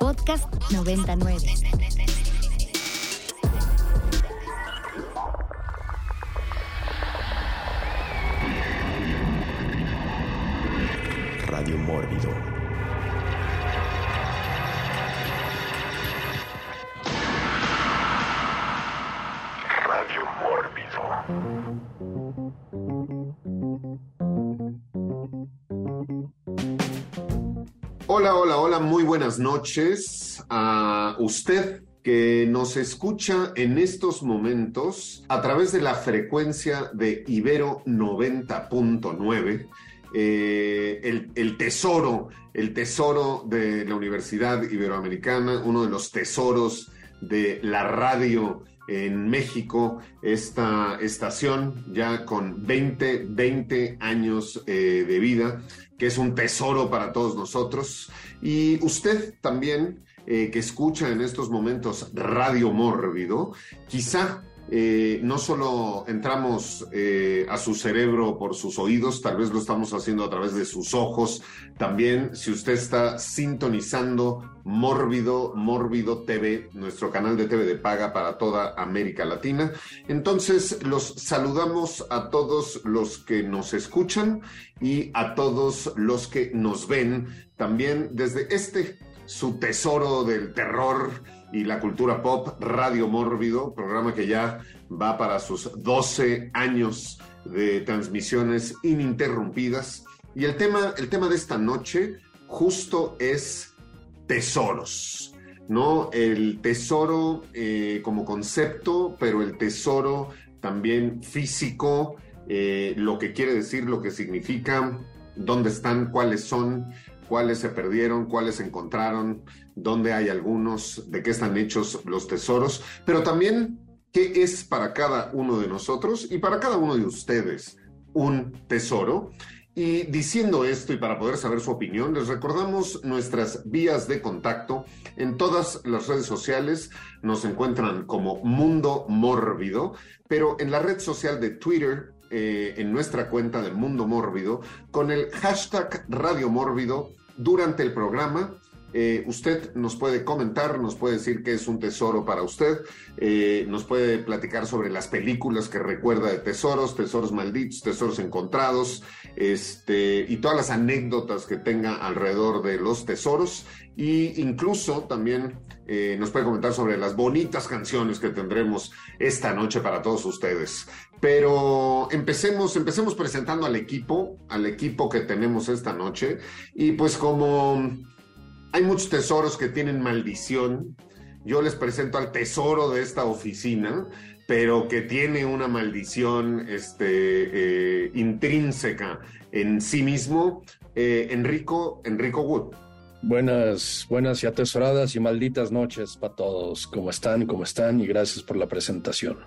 Podcast 99. Radio Mórbido. Radio Mórbido. Hola, hola, hola, muy buenas noches a usted que nos escucha en estos momentos a través de la frecuencia de Ibero 90.9. eh, el, el tesoro, el tesoro de la Universidad Iberoamericana, uno de los tesoros de la radio en México, esta estación ya con 20, 20 años eh, de vida, que es un tesoro para todos nosotros. Y usted también, eh, que escucha en estos momentos Radio Mórbido, quizá eh, no solo entramos eh, a su cerebro por sus oídos, tal vez lo estamos haciendo a través de sus ojos. También, si usted está sintonizando Mórbido, Mórbido TV, nuestro canal de TV de paga para toda América Latina. Entonces, los saludamos a todos los que nos escuchan y a todos los que nos ven también desde este, su tesoro del terror y la cultura pop, Radio Mórbido, programa que ya va para sus 12 años de transmisiones ininterrumpidas. Y el tema, el tema de esta noche justo es tesoros, ¿no? El tesoro eh, como concepto, pero el tesoro también físico, eh, lo que quiere decir, lo que significa, dónde están, cuáles son, cuáles se perdieron, cuáles se encontraron, dónde hay algunos, de qué están hechos los tesoros, pero también qué es para cada uno de nosotros y para cada uno de ustedes un tesoro. Y diciendo esto y para poder saber su opinión, les recordamos nuestras vías de contacto. En todas las redes sociales nos encuentran como Mundo Mórbido, pero en la red social de Twitter, eh, en nuestra cuenta de Mundo Mórbido, con el hashtag Radio Mórbido durante el programa. Eh, usted nos puede comentar, nos puede decir que es un tesoro para usted, eh, nos puede platicar sobre las películas que recuerda de tesoros, tesoros malditos, tesoros encontrados, este, y todas las anécdotas que tenga alrededor de los tesoros, y incluso también eh, nos puede comentar sobre las bonitas canciones que tendremos esta noche para todos ustedes. Pero empecemos, empecemos presentando al equipo, al equipo que tenemos esta noche, y pues como hay muchos tesoros que tienen maldición. Yo les presento al tesoro de esta oficina, pero que tiene una maldición este, eh, intrínseca en sí mismo. Eh, Enrico, Enrico Wood. Buenas, buenas y atesoradas y malditas noches para todos. ¿Cómo están? ¿Cómo están? Y gracias por la presentación.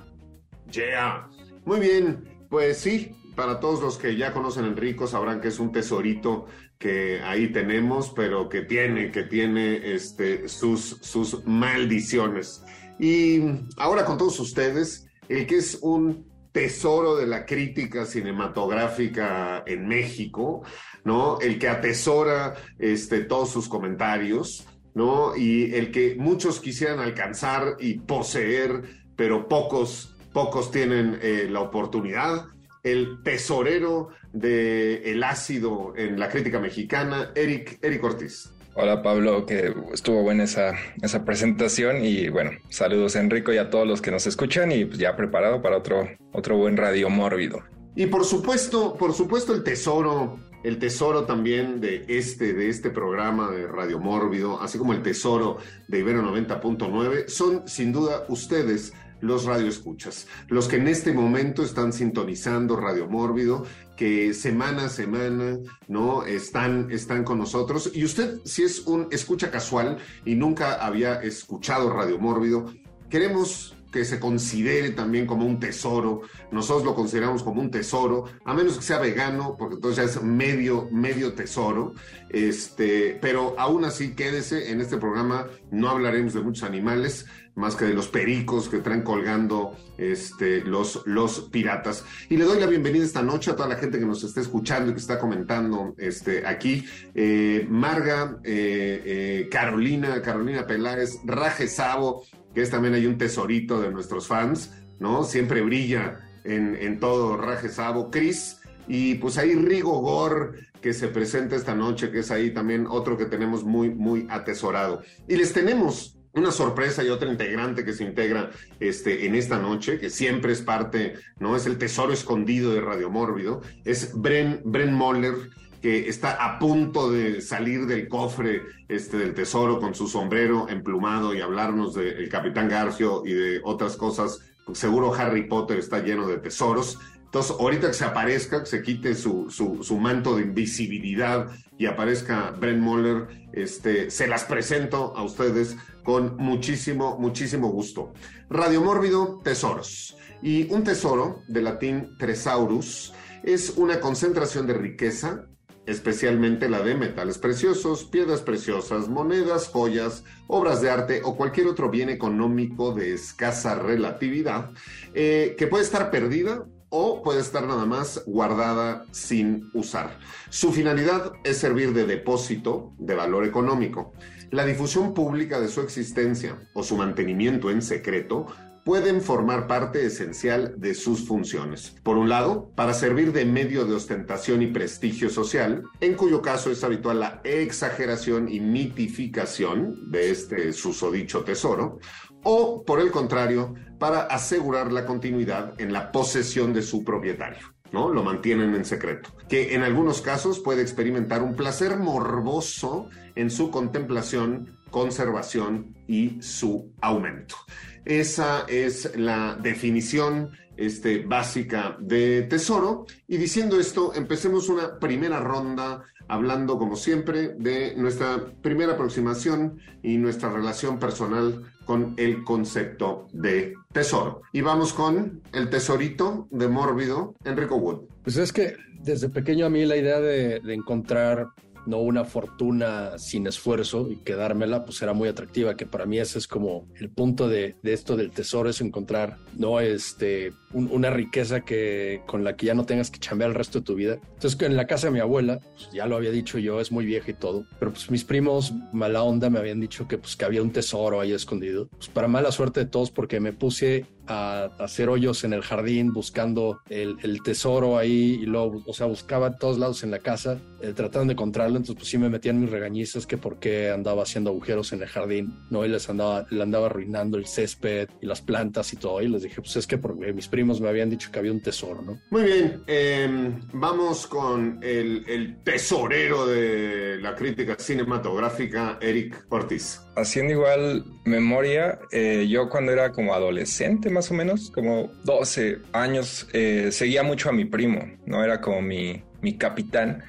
Yeah. Muy bien, pues sí, para todos los que ya conocen a Enrico sabrán que es un tesorito que ahí tenemos, pero que tiene, que tiene este, sus, sus maldiciones. Y ahora con todos ustedes, el que es un tesoro de la crítica cinematográfica en México, ¿no? El que atesora este, todos sus comentarios, ¿no? Y el que muchos quisieran alcanzar y poseer, pero pocos, pocos tienen eh, la oportunidad el tesorero del el ácido en la crítica mexicana, Eric, Eric Ortiz. Hola Pablo, que estuvo buena esa, esa presentación y bueno, saludos Enrico y a todos los que nos escuchan y pues ya preparado para otro, otro buen radio mórbido. Y por supuesto, por supuesto el tesoro, el tesoro también de este, de este programa de Radio Mórbido, así como el tesoro de Ibero 90.9, son sin duda ustedes los radioescuchas, los que en este momento están sintonizando Radio Mórbido, que semana a semana no están, están con nosotros. Y usted, si es un escucha casual y nunca había escuchado Radio Mórbido, queremos que se considere también como un tesoro. Nosotros lo consideramos como un tesoro, a menos que sea vegano, porque entonces ya es medio, medio tesoro. Este, pero aún así, quédese en este programa, no hablaremos de muchos animales, más que de los pericos que traen colgando este, los, los piratas. Y le doy la bienvenida esta noche a toda la gente que nos está escuchando y que está comentando este, aquí. Eh, Marga, eh, eh, Carolina, Carolina Peláez, Raje Sabo, que es también hay un tesorito de nuestros fans, ¿no? Siempre brilla en, en todo Raje Sabo. Cris, y pues ahí Rigo Gor, que se presenta esta noche, que es ahí también otro que tenemos muy, muy atesorado. Y les tenemos una sorpresa y otra integrante que se integra este, en esta noche, que siempre es parte, ¿no? Es el tesoro escondido de Radio Mórbido, es Bren, Bren Moller, que está a punto de salir del cofre este, del tesoro con su sombrero emplumado y hablarnos del Capitán Garfio y de otras cosas. Seguro Harry Potter está lleno de tesoros. Entonces, ahorita que se aparezca, que se quite su, su, su manto de invisibilidad y aparezca Brent Moller, este, se las presento a ustedes con muchísimo, muchísimo gusto. Radio Mórbido, tesoros. Y un tesoro, de latín tresaurus, es una concentración de riqueza, especialmente la de metales preciosos, piedras preciosas, monedas, joyas, obras de arte o cualquier otro bien económico de escasa relatividad, eh, que puede estar perdida o puede estar nada más guardada sin usar. Su finalidad es servir de depósito de valor económico. La difusión pública de su existencia o su mantenimiento en secreto pueden formar parte esencial de sus funciones. Por un lado, para servir de medio de ostentación y prestigio social, en cuyo caso es habitual la exageración y mitificación de este susodicho tesoro, o por el contrario, para asegurar la continuidad en la posesión de su propietario. ¿no? Lo mantienen en secreto. Que en algunos casos puede experimentar un placer morboso en su contemplación, conservación y su aumento. Esa es la definición este, básica de tesoro. Y diciendo esto, empecemos una primera ronda hablando, como siempre, de nuestra primera aproximación y nuestra relación personal con el concepto de tesoro. Y vamos con el tesorito de Mórbido, Enrico Wood. Pues es que desde pequeño a mí la idea de, de encontrar no una fortuna sin esfuerzo y quedármela, pues era muy atractiva, que para mí ese es como el punto de, de esto del tesoro, es encontrar, no este, un, una riqueza que con la que ya no tengas que chambear el resto de tu vida. Entonces, en la casa de mi abuela, pues, ya lo había dicho yo, es muy vieja y todo, pero pues mis primos mala onda me habían dicho que pues que había un tesoro ahí escondido. Pues para mala suerte de todos, porque me puse a, a hacer hoyos en el jardín buscando el, el, tesoro ahí y luego, o sea, buscaba en todos lados en la casa eh, tratando de encontrarlo. Entonces, pues sí me metían mis regañizas que por qué andaba haciendo agujeros en el jardín, ¿no? Y les andaba, le andaba arruinando el césped y las plantas y todo. Y les dije, pues es que porque mis primos me habían dicho que había un tesoro, ¿no? Muy bien, eh, vamos con el, el tesorero de la crítica cinematográfica, Eric Ortiz haciendo igual memoria, eh, yo cuando era como adolescente más o menos, como 12 años, eh, seguía mucho a mi primo, ¿no? Era como mi, mi capitán.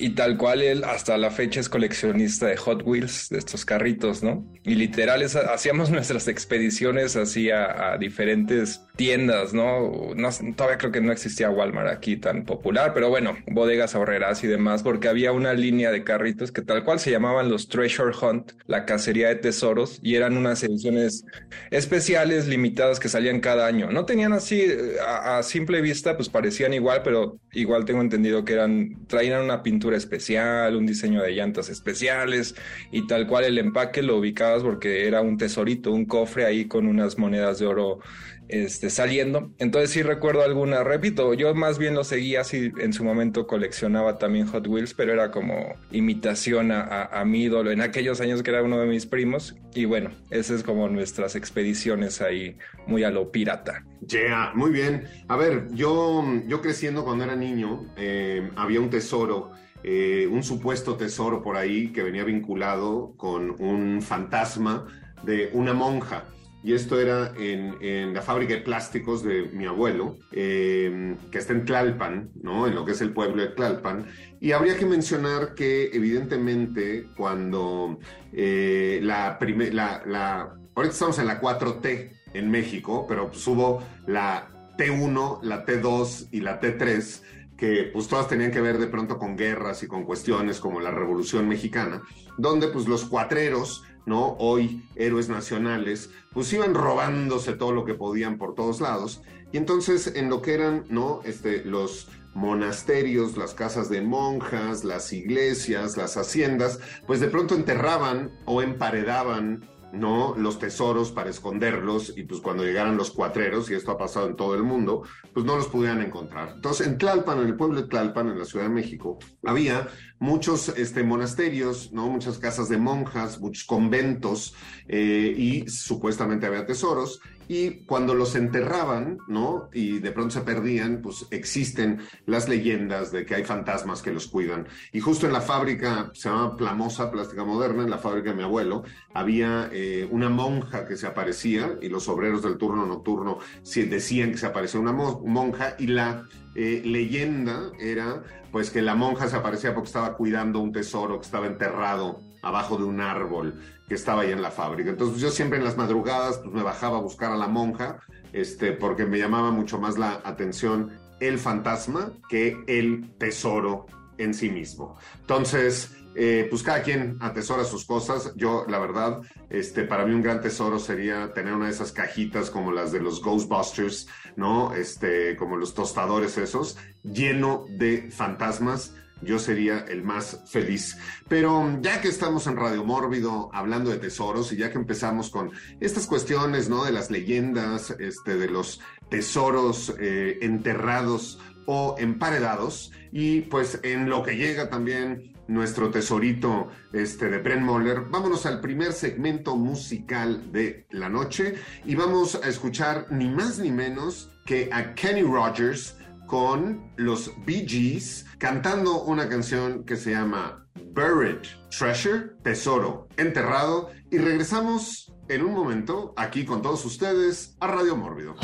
Y tal cual él hasta la fecha es coleccionista de Hot Wheels, de estos carritos, ¿no? Y literal hacíamos nuestras expediciones así a, a, diferentes tiendas, ¿no? ¿no? Todavía creo que no existía Walmart aquí tan popular, pero bueno, bodegas ahorreras y demás, porque había una línea de carritos que tal cual se llamaban los Treasure Hunt, la cacería de tesoros, y eran unas ediciones especiales, limitadas, que salían cada año. No tenían así, a, a simple vista, pues parecían igual, pero igual tengo entendido que eran, traían una pintura especial, un diseño de llantas especiales y tal cual el empaque lo ubicabas porque era un tesorito, un cofre ahí con unas monedas de oro este, saliendo. Entonces sí recuerdo alguna, repito, yo más bien lo seguía así, en su momento coleccionaba también Hot Wheels, pero era como imitación a, a, mi ídolo en aquellos años que era uno de mis primos. Y bueno, esas es como nuestras expediciones ahí, muy a lo pirata. Yeah, muy bien. A ver, yo, yo creciendo cuando era niño, eh, había un tesoro. Eh, un supuesto tesoro por ahí que venía vinculado con un fantasma de una monja y esto era en, la fábrica de plásticos de mi abuelo, eh, que está en Tlalpan, ¿no? en lo que es el pueblo de Tlalpan. Y habría que mencionar que evidentemente cuando eh, la, la, la, ahorita estamos en la 4T, en México, pero hubo la T1, la T2 y la T3 que pues todas tenían que ver de pronto con guerras y con cuestiones como la Revolución Mexicana, donde pues los cuatreros, ¿no? Hoy héroes nacionales, pues iban robándose todo lo que podían por todos lados. Y entonces en lo que eran, ¿no? Este, los monasterios, las casas de monjas, las iglesias, las haciendas, pues de pronto enterraban o emparedaban ¿no? Los tesoros para esconderlos y pues cuando llegaran los cuatreros, y esto ha pasado en todo el mundo, pues no los pudieran encontrar. Entonces, en Tlalpan, en el pueblo de Tlalpan, en la Ciudad de México, había muchos este, monasterios, ¿no? Muchas casas de monjas, muchos conventos, eh, y supuestamente había tesoros, y cuando los enterraban, ¿no? Y de pronto se perdían, pues existen las leyendas de que hay fantasmas que los cuidan. Y justo en la fábrica, se llama Plamosa Plástica Moderna, en la fábrica de mi abuelo, había eh, una monja que se aparecía y los obreros del turno nocturno decían que se aparecía una monja y la eh, leyenda era pues que la monja se aparecía porque estaba cuidando un tesoro que estaba enterrado abajo de un árbol que estaba ahí en la fábrica. Entonces yo siempre en las madrugadas pues, me bajaba a buscar a la monja, este, porque me llamaba mucho más la atención el fantasma que el tesoro en sí mismo. Entonces, eh, pues cada quien atesora sus cosas. Yo, la verdad, este, para mí un gran tesoro sería tener una de esas cajitas como las de los Ghostbusters, ¿no? Este, como los tostadores esos, lleno de fantasmas yo sería el más feliz. Pero ya que estamos en Radio Mórbido hablando de tesoros y ya que empezamos con estas cuestiones, ¿no? De las leyendas, este, de los tesoros eh, enterrados o emparedados, y pues en lo que llega también nuestro tesorito este, de Brent Moller, vámonos al primer segmento musical de la noche y vamos a escuchar ni más ni menos que a Kenny Rogers con los Bee Gees cantando una canción que se llama Buried Treasure, Tesoro Enterrado, y regresamos en un momento aquí con todos ustedes a Radio Mórbido.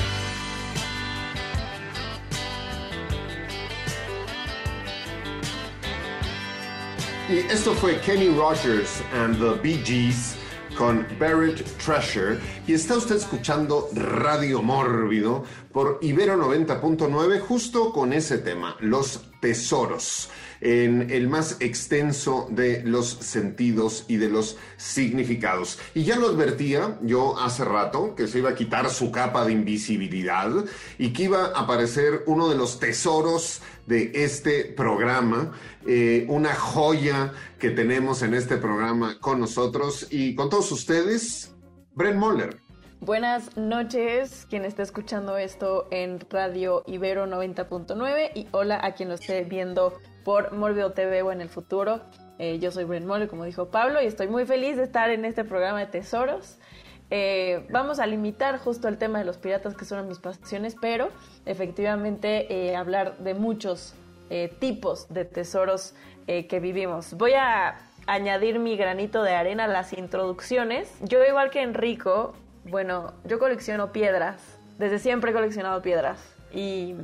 Y esto fue Kenny Rogers and the Bee Gees con Buried Treasure. Y está usted escuchando Radio Mórbido por Ibero 90.9 justo con ese tema, los tesoros en el más extenso de los sentidos y de los significados. Y ya lo advertía yo hace rato que se iba a quitar su capa de invisibilidad y que iba a aparecer uno de los tesoros de este programa, eh, una joya que tenemos en este programa con nosotros y con todos ustedes, Brent Moller. Buenas noches, quien está escuchando esto en Radio Ibero 90.9 y hola a quien lo esté viendo por Morbido TV o en el futuro. Eh, yo soy Brent Moller, como dijo Pablo, y estoy muy feliz de estar en este programa de tesoros. Eh, vamos a limitar justo el tema de los piratas, que son mis pasiones, pero efectivamente eh, hablar de muchos tipos de tesoros que vivimos. Voy a añadir mi granito de arena a las introducciones. Yo, igual que Enrico, bueno, yo colecciono piedras. Desde siempre he coleccionado piedras. Y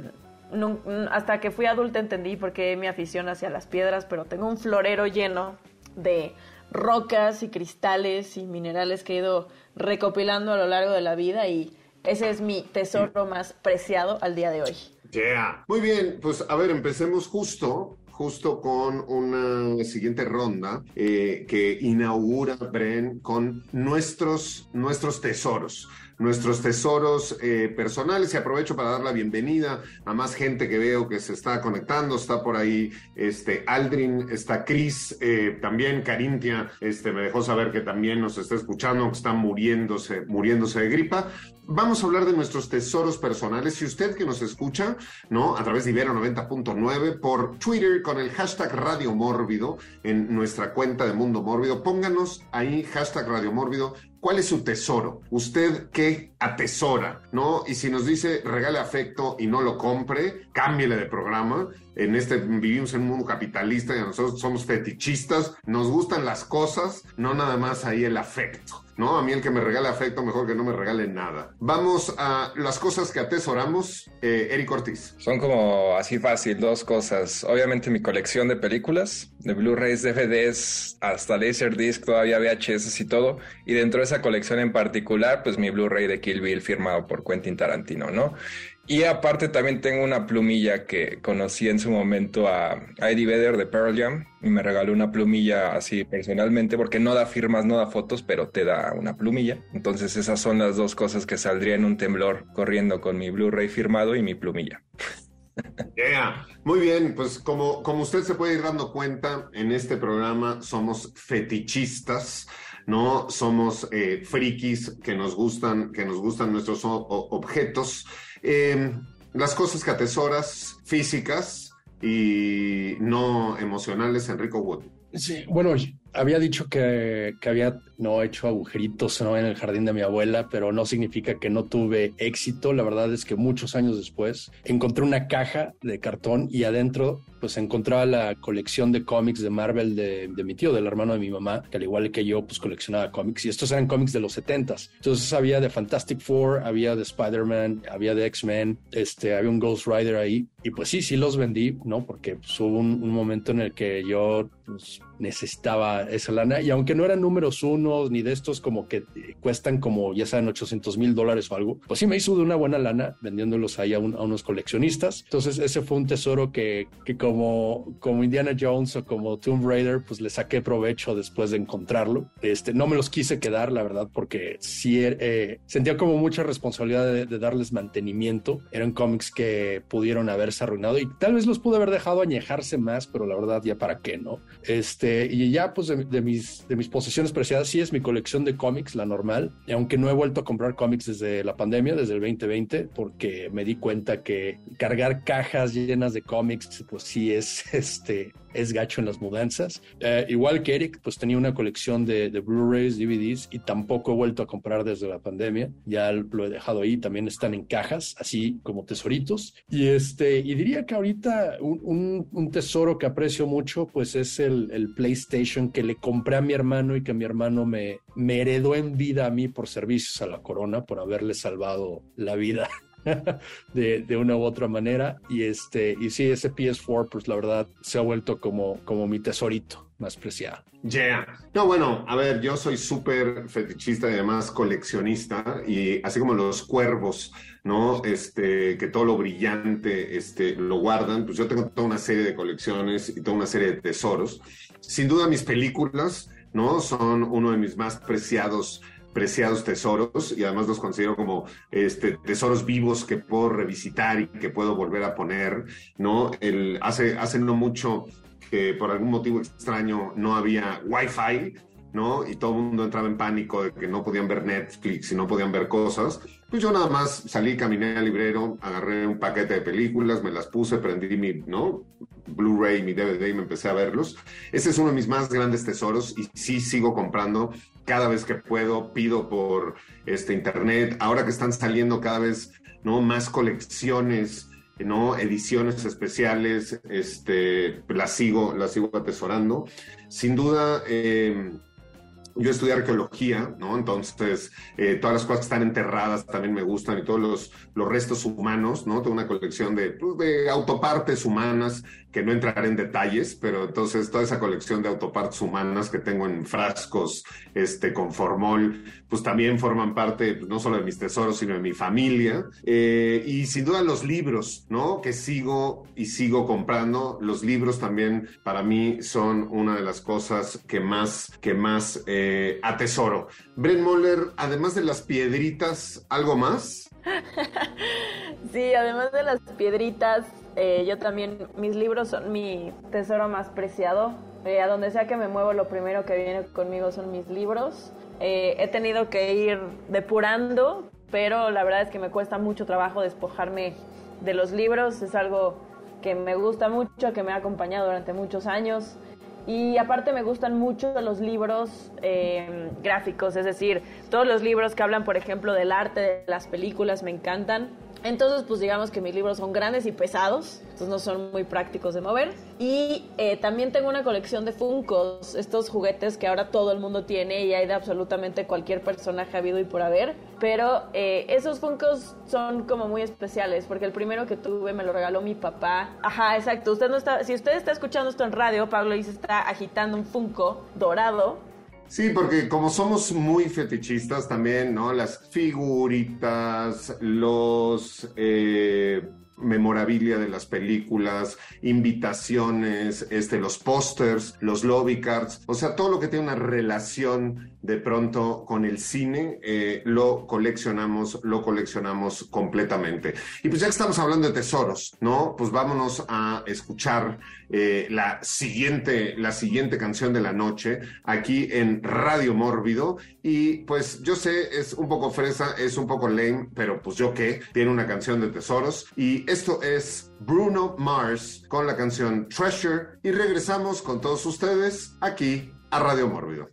hasta que fui adulta entendí por qué mi afición hacia las piedras, pero tengo un florero lleno de rocas y cristales y minerales que he ido recopilando a lo largo de la vida y ese es mi tesoro más preciado al día de hoy. Yeah. Muy bien, pues a ver, empecemos justo justo con una siguiente ronda eh, que inaugura Bren con nuestros, nuestros tesoros nuestros tesoros eh, personales y aprovecho para dar la bienvenida a más gente que veo que se está conectando. Está por ahí este Aldrin, está Chris, eh, también Carintia, este, me dejó saber que también nos está escuchando, que está muriéndose, muriéndose de gripa. Vamos a hablar de nuestros tesoros personales. Si usted que nos escucha, ¿no? A través de Ibero 90.9 por Twitter con el hashtag Radio Mórbido en nuestra cuenta de Mundo Mórbido, pónganos ahí hashtag Radio Mórbido ¿Cuál es su tesoro? ¿Usted qué atesora? ¿No? Y si nos dice regale afecto y no lo compre, cámbiele de programa. En este vivimos en un mundo capitalista y nosotros somos fetichistas, nos gustan las cosas, no nada más ahí el afecto. ¿no? A mí el que me regale afecto, mejor que no me regale nada. Vamos a las cosas que atesoramos. Eh, Eric Ortiz. Son como así fácil, dos cosas. Obviamente mi colección de películas, de Blu-rays, DVDs, hasta Laserdisc, todavía VHS y todo. Y dentro de esa colección en particular, pues mi Blu-ray de Kill Bill firmado por Quentin Tarantino, ¿no? Y aparte también tengo una plumilla que conocí en su momento a Eddie Vedder de Pearl Jam y me regaló una plumilla así personalmente porque no da firmas, no da fotos, pero te da una plumilla. Entonces esas son las dos cosas que saldría en un temblor corriendo con mi Blu-ray firmado y mi plumilla. Muy bien, pues como, como usted se puede ir dando cuenta, en este programa somos fetichistas, ¿no? Somos eh, frikis que nos gustan, que nos gustan nuestros objetos. Eh, las cosas que atesoras, físicas y no emocionales, Enrico Wood. Sí, bueno, había dicho que, que había no hecho agujeritos ¿no? en el jardín de mi abuela, pero no significa que no tuve éxito. La verdad es que muchos años después encontré una caja de cartón y adentro pues encontraba la colección de cómics de Marvel de, de mi tío, del hermano de mi mamá, que al igual que yo pues coleccionaba cómics y estos eran cómics de los 70s. Entonces había de Fantastic Four, había de Spider-Man, había de X-Men, este, había un Ghost Rider ahí y pues sí, sí los vendí, ¿no? Porque pues, hubo un, un momento en el que yo pues, necesitaba esa lana y aunque no eran números unos ni de estos como que cuestan como ya saben 800 mil dólares o algo, pues sí me hizo de una buena lana vendiéndolos ahí a, un- a unos coleccionistas. Entonces ese fue un tesoro que, que como, como Indiana Jones o como Tomb Raider pues le saqué provecho después de encontrarlo. Este, no me los quise quedar la verdad porque sí eh, sentía como mucha responsabilidad de, de darles mantenimiento. Eran cómics que pudieron haberse arruinado y tal vez los pude haber dejado añejarse más, pero la verdad ya para qué, ¿no? Este, y ya pues de, de mis, de mis posesiones preciadas sí es mi colección de cómics, la normal, y aunque no he vuelto a comprar cómics desde la pandemia, desde el 2020, porque me di cuenta que cargar cajas llenas de cómics, pues sí es, este, es gacho en las mudanzas. Eh, igual que Eric, pues tenía una colección de, de Blu-rays, DVDs, y tampoco he vuelto a comprar desde la pandemia, ya lo he dejado ahí, también están en cajas, así como tesoritos, y este, y diría que ahorita un, un, un tesoro que aprecio mucho, pues es el, el PlayStation que le compré a mi hermano y que mi hermano me, me heredó en vida a mí por servicios a la corona, por haberle salvado la vida de, una u otra manera. Y este, y sí, ese PS4, pues la verdad se ha vuelto como, como mi tesorito más preciado. Yeah. No, bueno, a ver, yo soy súper fetichista y además coleccionista, y así como los cuervos, ¿no? Este, que todo lo brillante este, lo guardan, pues yo tengo toda una serie de colecciones y toda una serie de tesoros. Sin duda, mis películas, ¿no? Son uno de mis más preciados preciados tesoros y además los considero como este, tesoros vivos que puedo revisitar y que puedo volver a poner, ¿no? Hace, hace no mucho que por algún motivo extraño no había Wi-Fi, ¿no? Y todo el mundo entraba en pánico de que no podían ver Netflix y no podían ver cosas. Pues yo nada más salí, caminé al librero, agarré un paquete de películas, me las puse, prendí mi, ¿no? Blu-ray, mi DVD y me empecé a verlos. Ese es uno de mis más grandes tesoros y sí sigo comprando cada vez que puedo, pido por este internet. Ahora que están saliendo cada vez, ¿no? Más colecciones, ¿no? Ediciones especiales, este, las sigo, las sigo atesorando. Sin duda, eh, yo estudié arqueología, ¿no? Entonces, eh, todas las cosas que están enterradas también me gustan y todos los, los restos humanos, ¿no? Tengo una colección de, pues, de autopartes humanas que no entraré en detalles, pero entonces toda esa colección de autopartes humanas que tengo en frascos, este, con formol, pues también forman parte pues, no solo de mis tesoros, sino de mi familia. Eh, y sin duda los libros, ¿no? Que sigo y sigo comprando. Los libros también para mí son una de las cosas que más, que más eh, atesoro. Brent Moller, además de las piedritas, ¿algo más? sí, además de las piedritas, eh, yo también, mis libros son mi tesoro más preciado. Eh, a donde sea que me muevo, lo primero que viene conmigo son mis libros. Eh, he tenido que ir depurando, pero la verdad es que me cuesta mucho trabajo despojarme de los libros. Es algo que me gusta mucho, que me ha acompañado durante muchos años. Y aparte me gustan mucho los libros eh, gráficos, es decir, todos los libros que hablan, por ejemplo, del arte de las películas me encantan. Entonces, pues digamos que mis libros son grandes y pesados, entonces no son muy prácticos de mover. Y eh, también tengo una colección de Funkos, estos juguetes que ahora todo el mundo tiene y hay de absolutamente cualquier personaje habido y por haber. Pero eh, esos Funkos son como muy especiales, porque el primero que tuve me lo regaló mi papá. Ajá, exacto. Usted no está, si usted está escuchando esto en radio, Pablo dice está agitando un Funko dorado Sí, porque como somos muy fetichistas también, ¿no? Las figuritas, los eh, memorabilia de las películas, invitaciones, este, los pósters, los lobby cards, o sea, todo lo que tiene una relación de pronto con el cine, eh, lo coleccionamos, lo coleccionamos completamente. Y pues ya que estamos hablando de tesoros, ¿no? Pues vámonos a escuchar eh, la siguiente, la siguiente canción de la noche aquí en Radio Mórbido. Y pues yo sé, es un poco fresa, es un poco lame, pero pues yo qué, tiene una canción de tesoros. Y esto es Bruno Mars con la canción Treasure. Y regresamos con todos ustedes aquí a Radio Mórbido.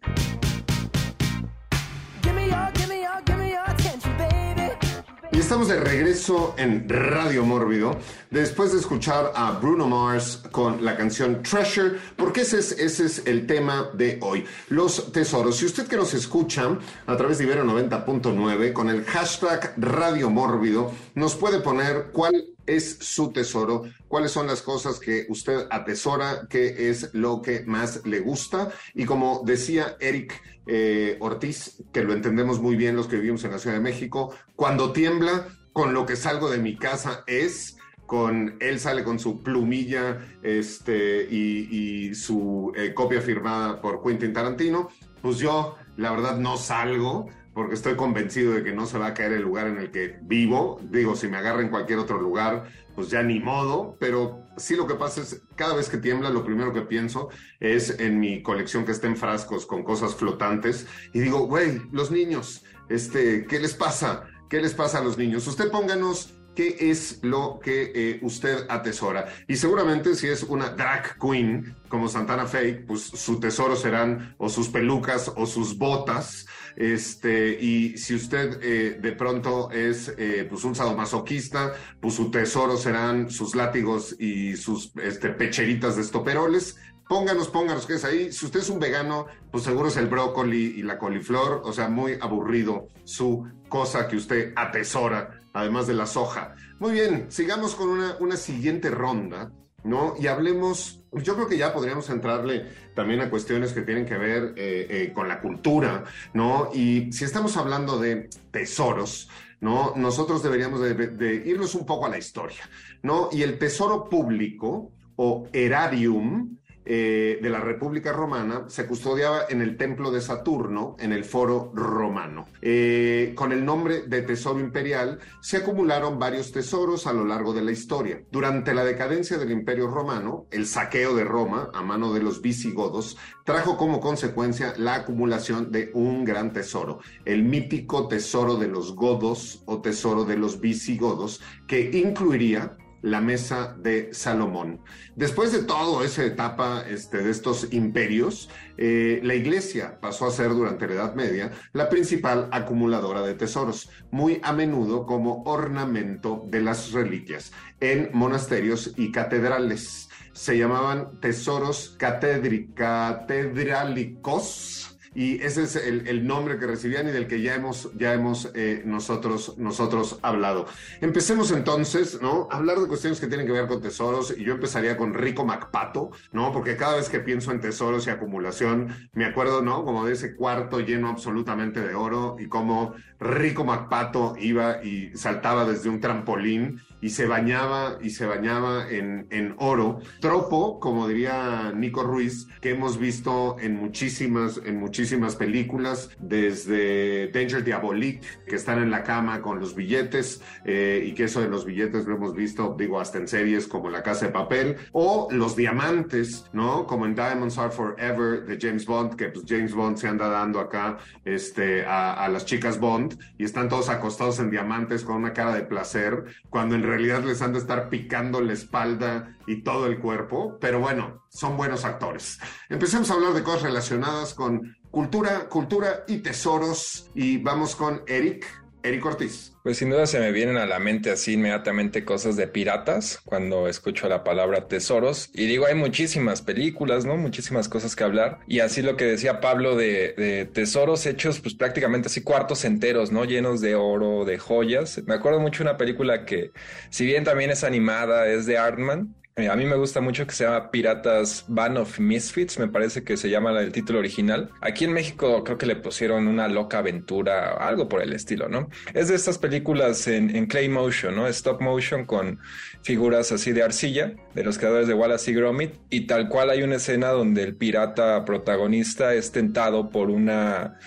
Y estamos de regreso en Radio Mórbido después de escuchar a Bruno Mars con la canción Treasure, porque ese es, ese es el tema de hoy, los tesoros. Si usted que nos escucha a través de Ibero 90.9 con el hashtag Radio Mórbido, nos puede poner cuál es su tesoro, cuáles son las cosas que usted atesora, qué es lo que más le gusta. Y como decía Eric eh, Ortiz, que lo entendemos muy bien los que vivimos en la Ciudad de México, cuando tiembla, con lo que salgo de mi casa es con él sale con su plumilla este, y, su eh, copia firmada por Quentin Tarantino, pues yo la verdad no salgo porque estoy convencido de que no se va a caer el lugar en el que vivo. Digo, si me agarra en cualquier otro lugar, pues ya ni modo, pero sí lo que pasa es, cada vez que tiembla, lo primero que pienso es en mi colección que está en frascos con cosas flotantes y digo, güey, los niños, este, ¿qué les pasa? ¿Qué les pasa a los niños? Usted pónganos qué es lo que eh, usted atesora. Y seguramente si es una drag queen como Santana Fe, pues su tesoro serán o sus pelucas o sus botas. Este, y si usted eh, de pronto es eh, pues un sadomasoquista, pues su tesoro serán sus látigos y sus este, pecheritas de estoperoles. Pónganos, pónganos que es ahí. Si usted es un vegano, pues seguro es el brócoli y la coliflor, o sea, muy aburrido su cosa que usted atesora además de la soja. Muy bien, sigamos con una, una siguiente ronda, ¿no? Y hablemos, yo creo que ya podríamos entrarle también a cuestiones que tienen que ver eh, eh, con la cultura, ¿no? Y si estamos hablando de tesoros, ¿no? Nosotros deberíamos de, irnos un poco a la historia, ¿no? Y el tesoro público o erarium, eh, de la República Romana se custodiaba en el templo de Saturno, en el foro romano. Eh, con el nombre de Tesoro Imperial se acumularon varios tesoros a lo largo de la historia. Durante la decadencia del Imperio Romano, el saqueo de Roma a mano de los visigodos trajo como consecuencia la acumulación de un gran tesoro, el mítico tesoro de los godos o tesoro de los visigodos, que incluiría la mesa de Salomón. Después de toda esa etapa este, de estos imperios, eh, la iglesia pasó a ser durante la Edad Media la principal acumuladora de tesoros, muy a menudo como ornamento de las reliquias en monasterios y catedrales. Se llamaban tesoros catedralicos y ese es el, nombre que recibían y del que ya hemos, ya hemos eh, nosotros, nosotros hablado. Empecemos entonces, ¿no? Hablar de cuestiones que tienen que ver con tesoros y yo empezaría con Rico Macpato, ¿no? Porque cada vez que pienso en tesoros y acumulación, me acuerdo, ¿no? Como de ese cuarto lleno absolutamente de oro y cómo Rico Macpato iba y saltaba desde un trampolín y se bañaba y se bañaba en, en, oro. Tropo, como diría Nico Ruiz, que hemos visto en muchísimas, en muchísimas películas, desde Danger Diabolique, que están en la cama con los billetes, eh, y que eso de los billetes lo hemos visto, digo, hasta en series como La Casa de Papel, o los diamantes, ¿no? Como en Diamonds Are Forever de James Bond, que pues James Bond se anda dando acá este, a, a las chicas Bond y están todos acostados en diamantes con una cara de placer, cuando en realidad les han de estar picando la espalda y todo el cuerpo, pero bueno, son buenos actores. Empecemos a hablar de cosas relacionadas con cultura, cultura y tesoros y vamos con Eric Eric Ortiz. Pues sin duda se me vienen a la mente así inmediatamente cosas de piratas cuando escucho la palabra tesoros. Y digo, hay muchísimas películas, ¿no? Muchísimas cosas que hablar. Y así lo que decía Pablo de, tesoros hechos pues prácticamente así cuartos enteros, ¿no? Llenos de oro, de joyas. Me acuerdo mucho una película que, si bien también es animada, es de Artman, eh, a mí me gusta mucho que se llama Piratas Band of Misfits, me parece que se llama el título original. Aquí en México creo que le pusieron una loca aventura, algo por el estilo, ¿no? Es de estas películas en, clay motion, ¿no? Stop motion con figuras así de arcilla, de los creadores de Wallace y Gromit, y tal cual hay una escena donde el pirata protagonista es tentado por una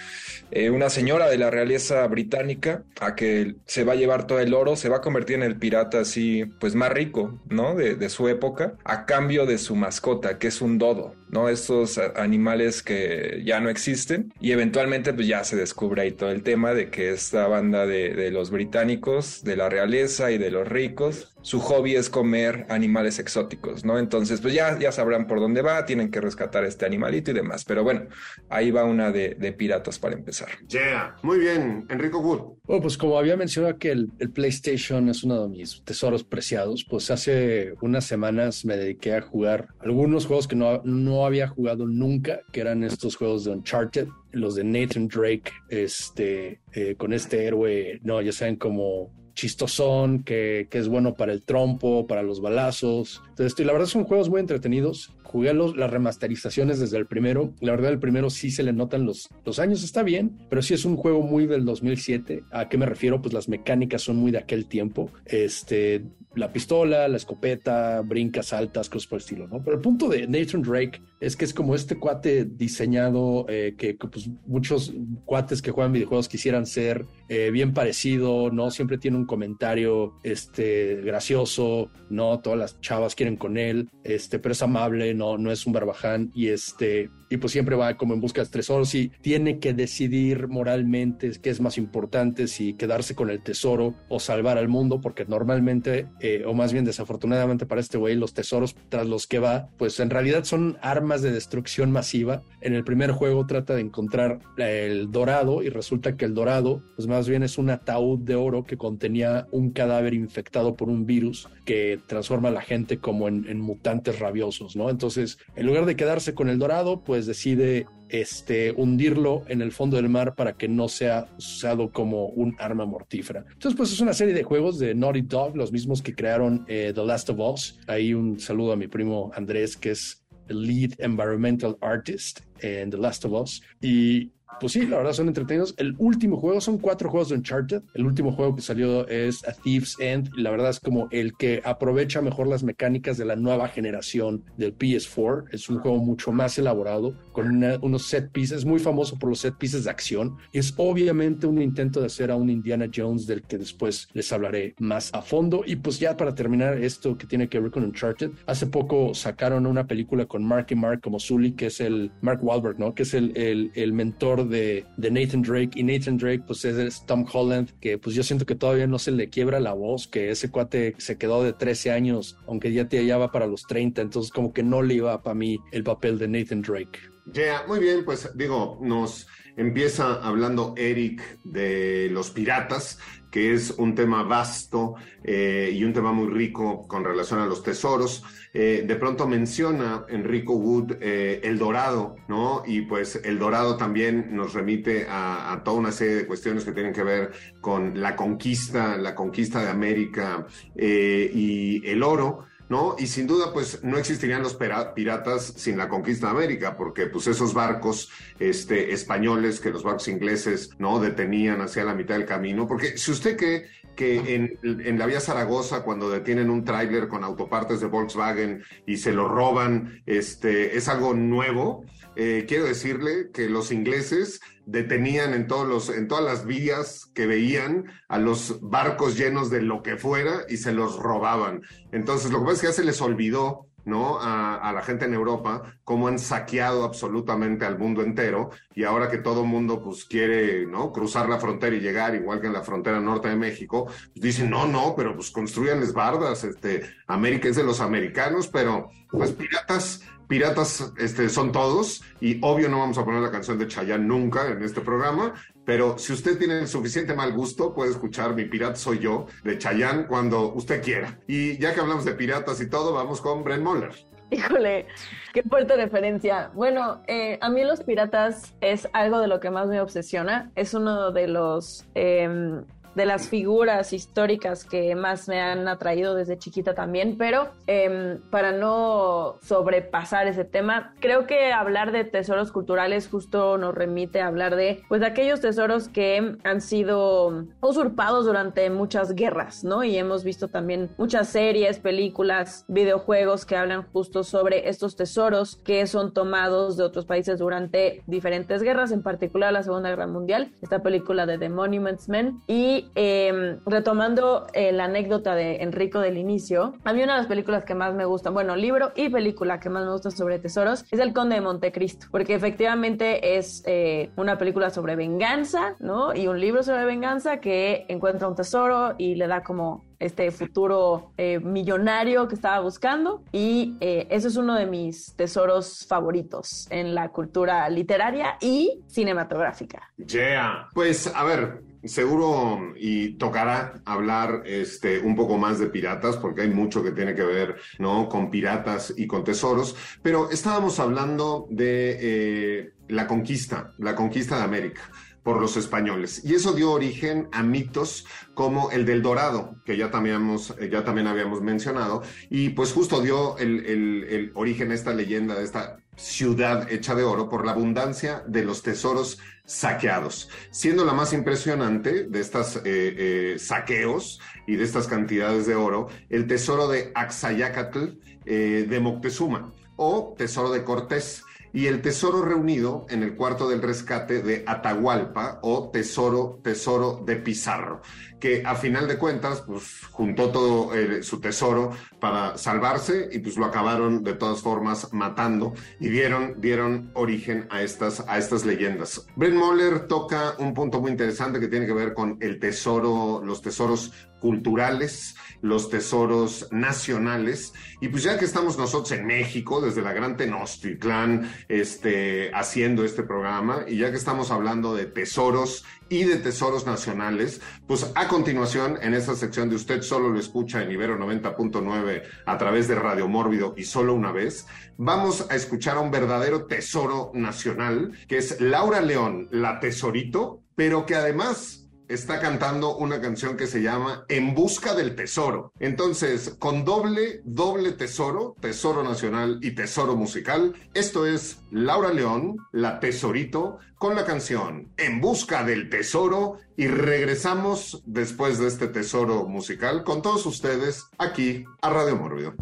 eh, una señora de la realeza británica a que se va a llevar todo el oro, se va a convertir en el pirata así, pues más rico, ¿no? De, de su época, a cambio de su mascota, que es un dodo. ¿no? Estos animales que ya no existen y eventualmente pues ya se descubre ahí todo el tema de que esta banda de, de, los británicos, de la realeza y de los ricos, su hobby es comer animales exóticos, ¿no? Entonces pues ya, ya sabrán por dónde va, tienen que rescatar este animalito y demás, pero bueno, ahí va una de, de piratas para empezar. Yeah, muy bien, Enrico Wood. Bueno, pues como había mencionado que el, el PlayStation es uno de mis tesoros preciados, pues hace unas semanas me dediqué a jugar algunos juegos que no, no había jugado nunca, que eran estos juegos de Uncharted, los de Nathan Drake, este, eh, con este héroe, no, ya saben, como chistosón, que, que, es bueno para el trompo, para los balazos. Entonces, y la verdad son juegos muy entretenidos. Jugué los, las remasterizaciones desde el primero. La verdad, el primero sí se le notan los, los años, está bien, pero sí es un juego muy del 2007. ¿A qué me refiero? Pues las mecánicas son muy de aquel tiempo. Este, la pistola, la escopeta, brincas altas, cosas por el estilo, ¿no? Pero el punto de Nathan Drake es que es como este cuate diseñado eh, que, que, pues muchos cuates que juegan videojuegos quisieran ser eh, bien parecido, ¿no? Siempre tiene un comentario este, gracioso, ¿no? Todas las chavas quieren con él, este, pero es amable, ¿no? No es un barbaján y este, y pues siempre va como en busca de tesoros y tiene que decidir moralmente qué es más importante, si quedarse con el tesoro o salvar al mundo, porque normalmente, eh, o más bien desafortunadamente para este güey, los tesoros tras los que va, pues en realidad son armas de destrucción masiva. En el primer juego trata de encontrar el dorado y resulta que el dorado, pues más bien es un ataúd de oro que contenía un cadáver infectado por un virus que transforma a la gente como en, en mutantes rabiosos, ¿no? Entonces, en lugar de quedarse con el dorado, pues decide este, hundirlo en el fondo del mar para que no sea usado como un arma mortífera. Entonces, pues es una serie de juegos de Naughty Dog, los mismos que crearon eh, The Last of Us. Ahí un saludo a mi primo Andrés, que es el lead environmental artist en The Last of Us. Y pues sí, la verdad son entretenidos. El último juego son cuatro juegos de Uncharted. El último juego que salió es A Thief's End. Y la verdad es como el que aprovecha mejor las mecánicas de la nueva generación del PS4. Es un juego mucho más elaborado, con una, unos set pieces, muy famoso por los set pieces de acción. Es obviamente un intento de hacer a un Indiana Jones del que después les hablaré más a fondo. Y pues ya para terminar esto que tiene que ver con Uncharted, hace poco sacaron una película con Mark y Mark como Sully, que es el Mark Wahlberg, ¿no? Que es el, el, el mentor de, de, Nathan Drake y Nathan Drake pues es Tom Holland que pues yo siento que todavía no se le quiebra la voz que ese cuate se quedó de 13 años aunque ya, te, va para los 30 entonces como que no le iba para mí el papel de Nathan Drake yeah, muy bien pues digo nos empieza hablando Eric de los piratas que es un tema vasto eh, y un tema muy rico con relación a los tesoros. Eh, de pronto menciona Enrico Wood eh, el dorado, ¿no? Y pues el dorado también nos remite a, a, toda una serie de cuestiones que tienen que ver con la conquista, la conquista de América y el oro. ¿No? Y sin duda, pues no existirían los piratas sin la conquista de América, porque pues esos barcos este, españoles que los barcos ingleses, ¿no? Detenían hacia la mitad del camino, porque si usted cree que en, en la vía Zaragoza, cuando detienen un tráiler con autopartes de Volkswagen y se lo roban, este, es algo nuevo, eh, quiero decirle que los ingleses detenían en, todos los, en todas las vías que veían a los barcos llenos de lo que fuera y se los robaban. Entonces, lo que pasa es que ya se les olvidó ¿no? A, la gente en Europa, cómo han saqueado absolutamente al mundo entero y ahora que todo mundo pues quiere, ¿no? Cruzar la frontera y llegar, igual que en la frontera norte de México, pues dicen, no, no, pero pues construyanles bardas, este, América es de los americanos, pero Pues piratas, piratas este, son todos y obvio no vamos a poner la canción de Chayanne nunca en este programa, pero si usted tiene suficiente mal gusto, puede escuchar Mi Pirata Soy Yo de Chayanne cuando usted quiera. Y ya que hablamos de piratas y todo, vamos con Brent Moller. Híjole, qué fuerte referencia. Bueno, eh, a mí los piratas es algo de lo que más me obsesiona. Es uno de los em, de las figuras históricas que más me han atraído desde chiquita también, pero em, para no sobrepasar ese tema, creo que hablar de tesoros culturales justo nos remite a hablar de pues aquellos tesoros que han sido usurpados durante muchas guerras, ¿no? Y hemos visto también muchas series, películas, videojuegos que hablan justo sobre estos tesoros que son tomados de otros países durante diferentes guerras, en particular la Segunda Guerra Mundial, esta película de The Monuments Men y Em, retomando eh, la anécdota de Enrico del inicio, a mí una de las películas que más me gustan, bueno, libro y película que más me gusta sobre tesoros es El Conde de Montecristo, porque efectivamente es eh, una película sobre venganza, ¿no? Y un libro sobre venganza que encuentra un tesoro y le da como este futuro eh, millonario que estaba buscando y eso es uno de mis tesoros favoritos en la cultura literaria y cinematográfica. Yeah. Pues a ver, seguro y tocará hablar este, un poco más de piratas, porque hay mucho que tiene que ver ¿no? con piratas y con tesoros, pero estábamos hablando de eh, la conquista, la conquista de América por los españoles. Y eso dio origen a mitos como el del Dorado, que ya también, hemos, ya también habíamos mencionado, y pues justo dio el, el origen a esta leyenda de esta ciudad hecha de oro por la abundancia de los tesoros saqueados, siendo la más impresionante de estos eh, eh, saqueos y de estas cantidades de oro, el tesoro de Axayacatl eh, de Moctezuma o tesoro de Cortés y el tesoro reunido en el cuarto del rescate de Atahualpa o tesoro, tesoro de Pizarro, que a final de cuentas, pues juntó todo eh, su tesoro para salvarse y pues lo acabaron de todas formas matando y dieron, dieron origen a estas, a estas leyendas. Brent Moller toca un punto muy interesante que tiene que ver con el tesoro, los tesoros culturales, los tesoros nacionales. Y pues ya que estamos nosotros en México, desde la Gran Tenochtitlán, este, haciendo este programa, y ya que estamos hablando de tesoros y de tesoros nacionales, pues a continuación, en esta sección de usted solo lo escucha en Ibero 90.9 a través de Radio Mórbido y solo una vez, vamos a escuchar a un verdadero tesoro nacional, que es Laura León, la tesorito, pero que además está cantando una canción que se llama En Busca del Tesoro. Entonces, con doble, doble tesoro, tesoro nacional y tesoro musical, esto es Laura León, la tesorito, con la canción En Busca del Tesoro y regresamos después de este tesoro musical con todos ustedes aquí a Radio Mórbido.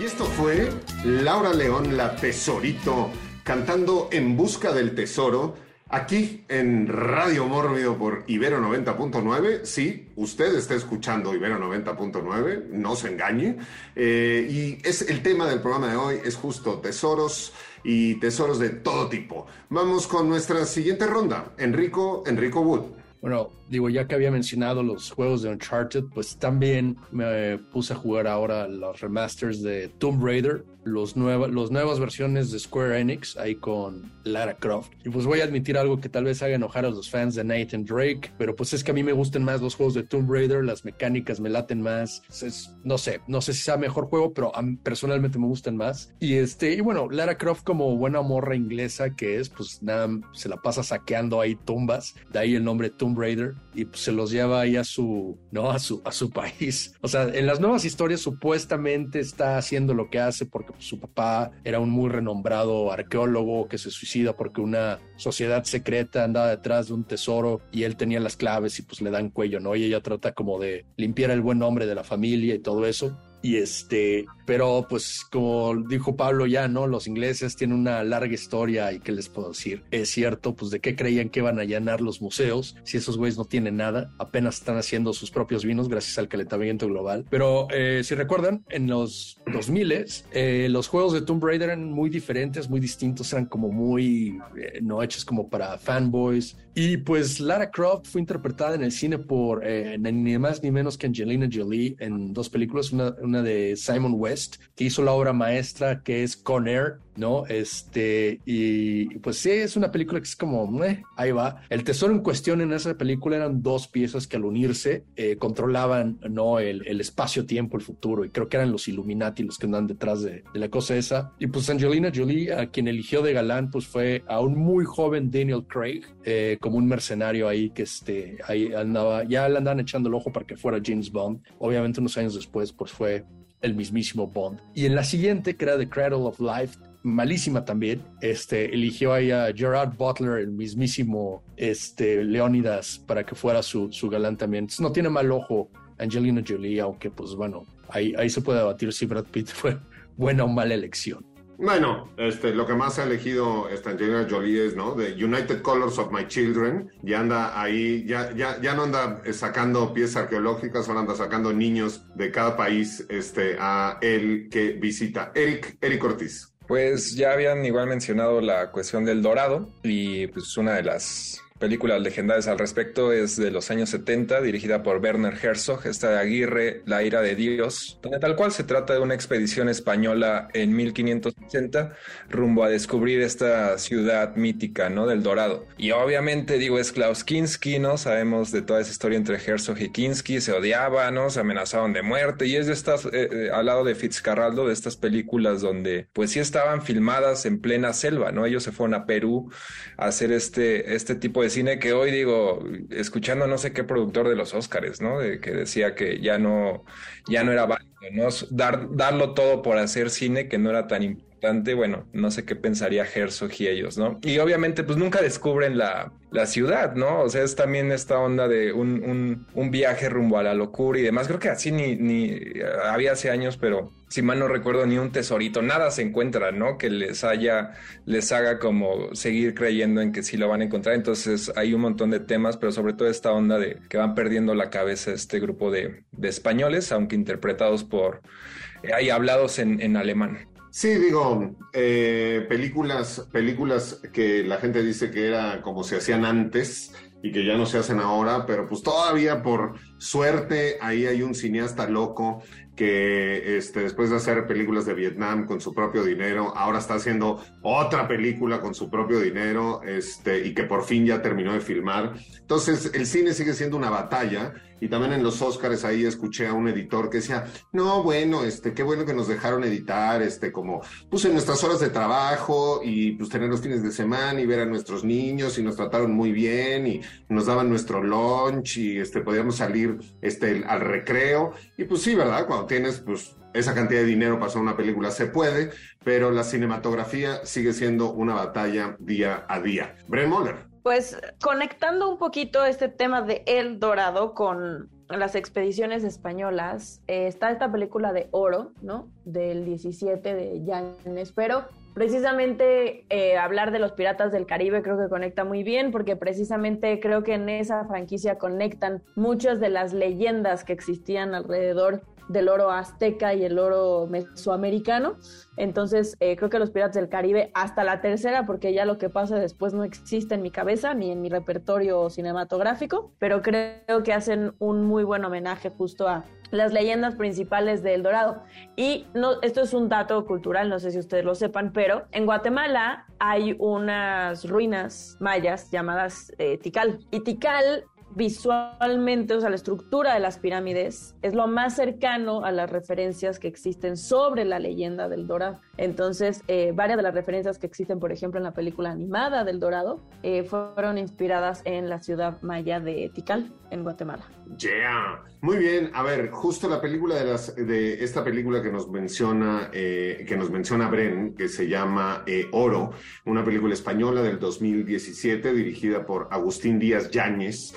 Y esto fue Laura León, la tesorito, cantando En Busca del Tesoro, aquí en Radio Mórbido por Ibero 90.9. Sí, usted está escuchando Ibero 90.9, no se engañe. Eh, y es el tema del programa de hoy, es justo tesoros y tesoros de todo tipo. Vamos con nuestra siguiente ronda, Enrico, Enrico Wood. Bueno, digo, ya que había mencionado los juegos de Uncharted, pues también me puse a jugar ahora los remasters de Tomb Raider, los nueva, los nuevas versiones de Square Enix, ahí con Lara Croft. Y pues voy a admitir algo que tal vez haga enojar a los fans de Nathan Drake, pero pues es que a mí me gustan más los juegos de Tomb Raider, las mecánicas me laten más. no sé, no sé si sea mejor juego, pero personalmente me gustan más. Y este, y bueno, Lara Croft como buena morra inglesa que es, pues nada, se la pasa saqueando ahí tumbas, de ahí el nombre Tomb Raider y pues, se los lleva ahí a su, ¿no? A su, a su país. O sea, en las nuevas historias supuestamente está haciendo lo que hace porque su papá era un muy renombrado arqueólogo que se suicida porque una sociedad secreta andaba detrás de un tesoro y él tenía las claves y pues le dan cuello, ¿no? Y ella trata como de limpiar el buen nombre de la familia y todo eso. Y este, pero pues como dijo Pablo ya, ¿no? Los ingleses tienen una larga historia y qué les puedo decir. Es cierto, pues de qué creían que iban a llenar los museos si esos güeyes no tienen nada, apenas están haciendo sus propios vinos gracias al calentamiento global. Pero eh, si recuerdan, en los 2000 eh, los juegos de Tomb Raider eran muy diferentes, muy distintos, eran como muy eh, no hechos como para fanboys. Y pues Lara Croft fue interpretada en el cine por eh, ni más ni menos que Angelina Jolie en dos películas, una, una de Simon West, que hizo la obra maestra que es Con Air, ¿no? Este, y pues sí, es una película que es como, ahí va. El tesoro en cuestión en esa película eran dos piezas que al unirse eh, controlaban, ¿no? El, el espacio-tiempo, el futuro, y creo que eran los Illuminati los que andan detrás de, de, la cosa esa. Y pues Angelina Jolie, a quien eligió de galán, pues fue a un muy joven Daniel Craig, eh, como un mercenario ahí que este, ahí andaba, ya le andaban echando el ojo para que fuera James Bond. Obviamente unos años después, pues fue el mismísimo Bond. Y en la siguiente, que era The Cradle of Life, malísima también. Este, eligió ahí a Gerard Butler, el mismísimo este, Leónidas, para que fuera su, su galán también. No tiene mal ojo Angelina Jolie, aunque pues bueno, ahí, ahí se puede debatir si Brad Pitt fue buena o mala elección. Bueno, este, lo que más ha elegido esta Angelina Jolie es, ¿no? The United Colors of My Children. Ya anda ahí, ya, ya, ya no anda sacando piezas arqueológicas, ahora anda sacando niños de cada país este, a él que visita. Eric, Eric Ortiz. Pues ya habían igual mencionado la cuestión del dorado y pues una de las películas legendarias al respecto es de los años 70, dirigida por Werner Herzog, esta de Aguirre, La ira de Dios, donde tal cual se trata de una expedición española en 1580 rumbo a descubrir esta ciudad mítica, ¿no? Del Dorado. Y obviamente, digo, es Klaus Kinski, ¿no? Sabemos de toda esa historia entre Herzog y Kinski, se odiaban, ¿no? Se amenazaban de muerte y es de estas, eh, eh, al lado de Fitzcarraldo, de estas películas donde pues sí estaban filmadas en plena selva, ¿no? Ellos se fueron a Perú a hacer este, este tipo de cine que hoy digo, escuchando no sé qué productor de los Óscares, ¿no? De, que decía que ya no, ya no era válido, ¿no? Dar, darlo todo por hacer cine que no era tan importante, bueno, no sé qué pensaría Herzog y ellos, ¿no? Y obviamente, pues nunca descubren la, la ciudad, ¿no? O sea, es también esta onda de un, un, un, viaje rumbo a la locura y demás. Creo que así ni, ni había hace años, pero si mal no recuerdo, ni un tesorito, nada se encuentra, ¿no? Que les haya, les haga como seguir creyendo en que sí lo van a encontrar. Entonces hay un montón de temas, pero sobre todo esta onda de que van perdiendo la cabeza este grupo de, de españoles, aunque interpretados por, eh, hay hablados en, en alemán. Sí, digo, eh, películas, películas que la gente dice que era como se hacían antes y que ya no se hacen ahora, pero pues todavía por suerte ahí hay un cineasta loco que este, después de hacer películas de Vietnam con su propio dinero, ahora está haciendo otra película con su propio dinero este, y que por fin ya terminó de filmar. Entonces, el cine sigue siendo una batalla y también en los Oscars ahí escuché a un editor que decía, no, bueno, este, qué bueno que nos dejaron editar, este, como, en nuestras horas de trabajo y pues tener los fines de semana y ver a nuestros niños y nos trataron muy bien y nos daban nuestro lunch y este, podíamos salir este, al recreo. Y pues sí, ¿verdad? Cuando tienes pues esa cantidad de dinero para hacer una película se puede, pero la cinematografía sigue siendo una batalla día a día. Bren Moller. Pues conectando un poquito este tema de El Dorado con las expediciones españolas, eh, está esta película de Oro, ¿no? Del 17 de Llanes, pero precisamente eh, hablar de los piratas del Caribe creo que conecta muy bien porque precisamente creo que en esa franquicia conectan muchas de las leyendas que existían alrededor del oro azteca y el oro mesoamericano. Entonces, eh, creo que los Piratas del Caribe, hasta la tercera, porque ya lo que pasa después no existe en mi cabeza ni en mi repertorio cinematográfico, pero creo que hacen un muy buen homenaje justo a las leyendas principales de El Dorado. Y no, esto es un dato cultural, no sé si ustedes lo sepan, pero en Guatemala hay unas ruinas mayas llamadas eh, Tikal. Y Tikal visualmente, o sea, la estructura de las pirámides es lo más cercano a las referencias que existen sobre la leyenda del Dorado. Entonces, eh, varias de las referencias que existen, por ejemplo, en la película animada del Dorado, eh, fueron inspiradas en la ciudad maya de Tikal, en Guatemala. Yeah. Muy bien, a ver, justo la película de, esta película que nos menciona, eh, que nos menciona Bren, que se llama Oro, una película española del 2017 dirigida por Agustín Díaz Yáñez,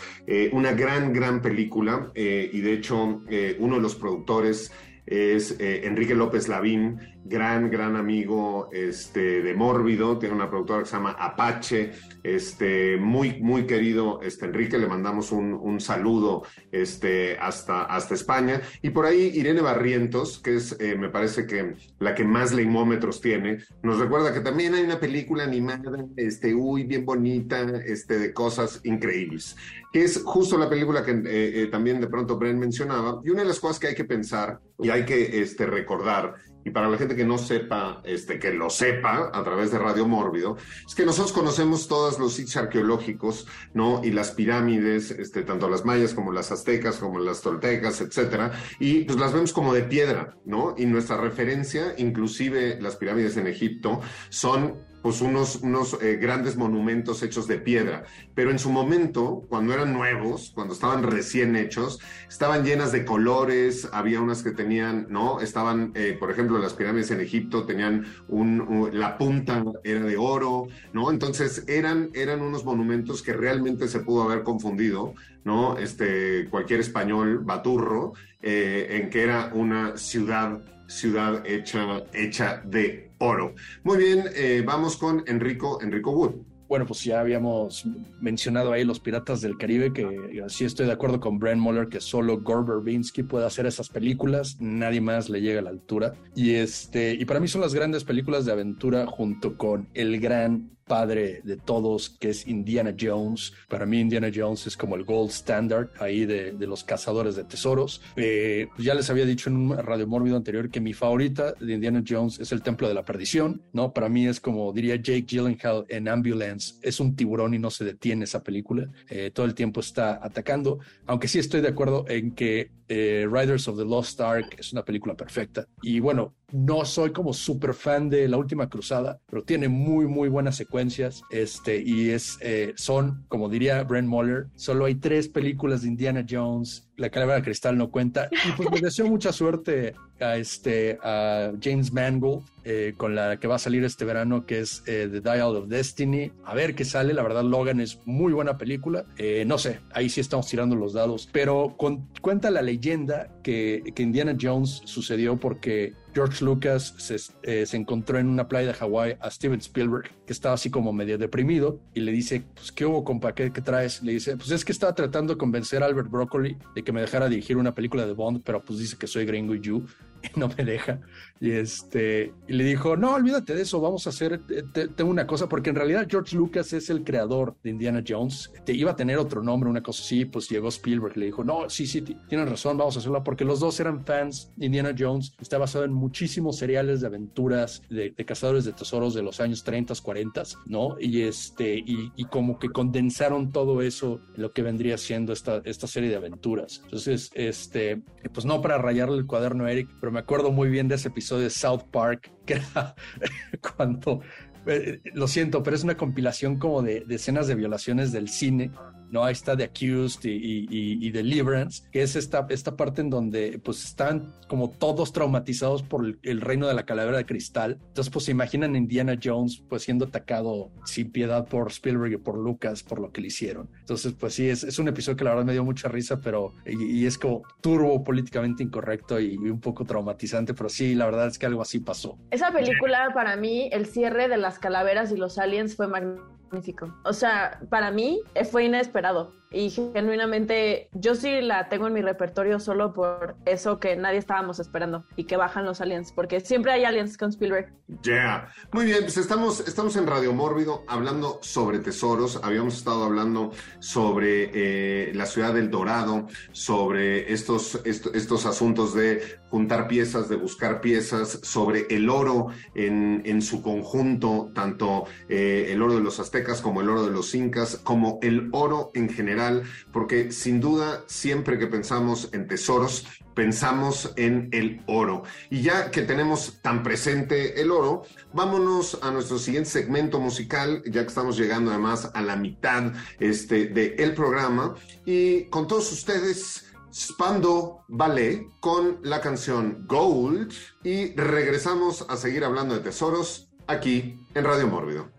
una gran, gran película y de hecho uno de los productores es Enrique López Lavín, gran, gran amigo este, de Mórbido, tiene una productora que se llama Apache, este, muy, muy querido este, Enrique, le mandamos un, un saludo este, hasta, hasta España. Y por ahí Irene Barrientos, que es, eh, me parece que la que más leimómetros tiene, nos recuerda que también hay una película animada, este, uy, bien bonita, este, de cosas increíbles, que es justo la película que eh, eh, también de pronto Bren mencionaba. Y una de las cosas que hay que pensar y hay que este, recordar y para la gente que no sepa, este, que lo sepa a través de Radio Mórbido, es que nosotros conocemos todos los sitios arqueológicos, ¿no? Y las pirámides, este, tanto las mayas como las aztecas, como las toltecas, etcétera, y pues las vemos como de piedra, ¿no? Y nuestra referencia, inclusive las pirámides en Egipto, son pues unos, unos eh, grandes monumentos hechos de piedra, pero en su momento, cuando eran nuevos, cuando estaban recién hechos, estaban llenas de colores, había unas que tenían, ¿no? Estaban, eh, por ejemplo, las pirámides en Egipto tenían un, la punta era de oro, ¿no? Entonces eran, eran unos monumentos que realmente se pudo haber confundido, ¿no? Este, cualquier español baturro, eh, en que era una ciudad ciudad hecha, hecha de oro. Muy bien, eh, vamos con Enrico, Enrico Wood. Bueno, pues ya habíamos mencionado ahí los Piratas del Caribe, que sí estoy de acuerdo con Brent Muller que solo Gore Verbinski puede hacer esas películas, nadie más le llega a la altura. Y este, y para mí son las grandes películas de aventura junto con el gran padre de todos, que es Indiana Jones. Para mí Indiana Jones es como el gold standard ahí de, los cazadores de tesoros. Eh, pues ya les había dicho en un radio mórbido anterior que mi favorita de Indiana Jones es el Templo de la Perdición, ¿no? Para mí es como diría Jake Gyllenhaal en Ambulance, es un tiburón y no se detiene esa película. Eh, todo el tiempo está atacando, aunque sí estoy de acuerdo en que eh, Riders of the Lost Ark es una película perfecta. Y bueno, no soy como súper fan de La Última Cruzada, pero tiene muy, muy buenas secuencias. Este, y es, eh, son, como diría Brent Muller, solo hay tres películas de Indiana Jones la calavera cristal no cuenta. Y pues me deseo mucha suerte a, este, a James Mangold eh, con la que va a salir este verano, que es eh, The Dial of Destiny. A ver qué sale. La verdad, Logan es muy buena película. Eh, no sé, ahí sí estamos tirando los dados. Pero cuenta la leyenda que, que Indiana Jones sucedió porque George Lucas se, se, encontró en una playa de Hawái a Steven Spielberg, que estaba así como medio deprimido, y le dice, pues, ¿qué hubo, compa? ¿Qué, qué traes? Le dice, pues es que estaba tratando de convencer a Albert Broccoli de que me dejara dirigir una película de Bond, pero pues dice que soy gringo y you, no me deja. Y, este, y le dijo, no, olvídate de eso, vamos a hacer, tengo una cosa, porque en realidad George Lucas es el creador de Indiana Jones, te iba a tener otro nombre, una cosa así, pues llegó Spielberg le dijo, no, sí, sí, tienes razón, vamos a hacerla, porque los dos eran fans Indiana Jones, está basado en muchísimos seriales de aventuras, de, cazadores de tesoros de los años 30, 40, ¿no? Y, este, y, y, como que condensaron todo eso lo que vendría siendo esta, esta serie de aventuras. Entonces, este, pues no para rayarle el cuaderno a Eric, pero me acuerdo muy bien de ese episodio de South Park, que era cuando, eh, lo siento, pero es una compilación como de, de escenas de violaciones del cine ¿no? Ahí está The Accused y, y, Deliverance, que es esta, esta parte en donde pues están como todos traumatizados por el, reino de la calavera de cristal. Entonces pues se imaginan Indiana Jones pues siendo atacado sin piedad por Spielberg y por Lucas por lo que le hicieron. Entonces pues sí, es, es un episodio que la verdad me dio mucha risa, pero y, es como turbo políticamente incorrecto y, un poco traumatizante, pero sí, la verdad es que algo así pasó. Esa película para mí, el cierre de las calaveras y los aliens fue magnífico. O sea, para mí fue inesperado y genuinamente yo sí la tengo en mi repertorio solo por eso que nadie estábamos esperando y que bajan los aliens, porque siempre hay aliens con Spielberg. Yeah. Muy bien, pues estamos, estamos en Radio Mórbido hablando sobre tesoros, habíamos estado hablando sobre eh, la ciudad del Dorado, sobre estos, estos, asuntos de juntar piezas, de buscar piezas, sobre el oro en, en su conjunto, tanto eh, el oro de los aztecas como el oro de los incas, como el oro en general porque sin duda siempre que pensamos en tesoros, pensamos en el oro. Y ya que tenemos tan presente el oro, vámonos a nuestro siguiente segmento musical, ya que estamos llegando además a la mitad este, del programa. Y con todos ustedes... Spando Ballet con la canción Gold y regresamos a seguir hablando de tesoros aquí en Radio Mórbido.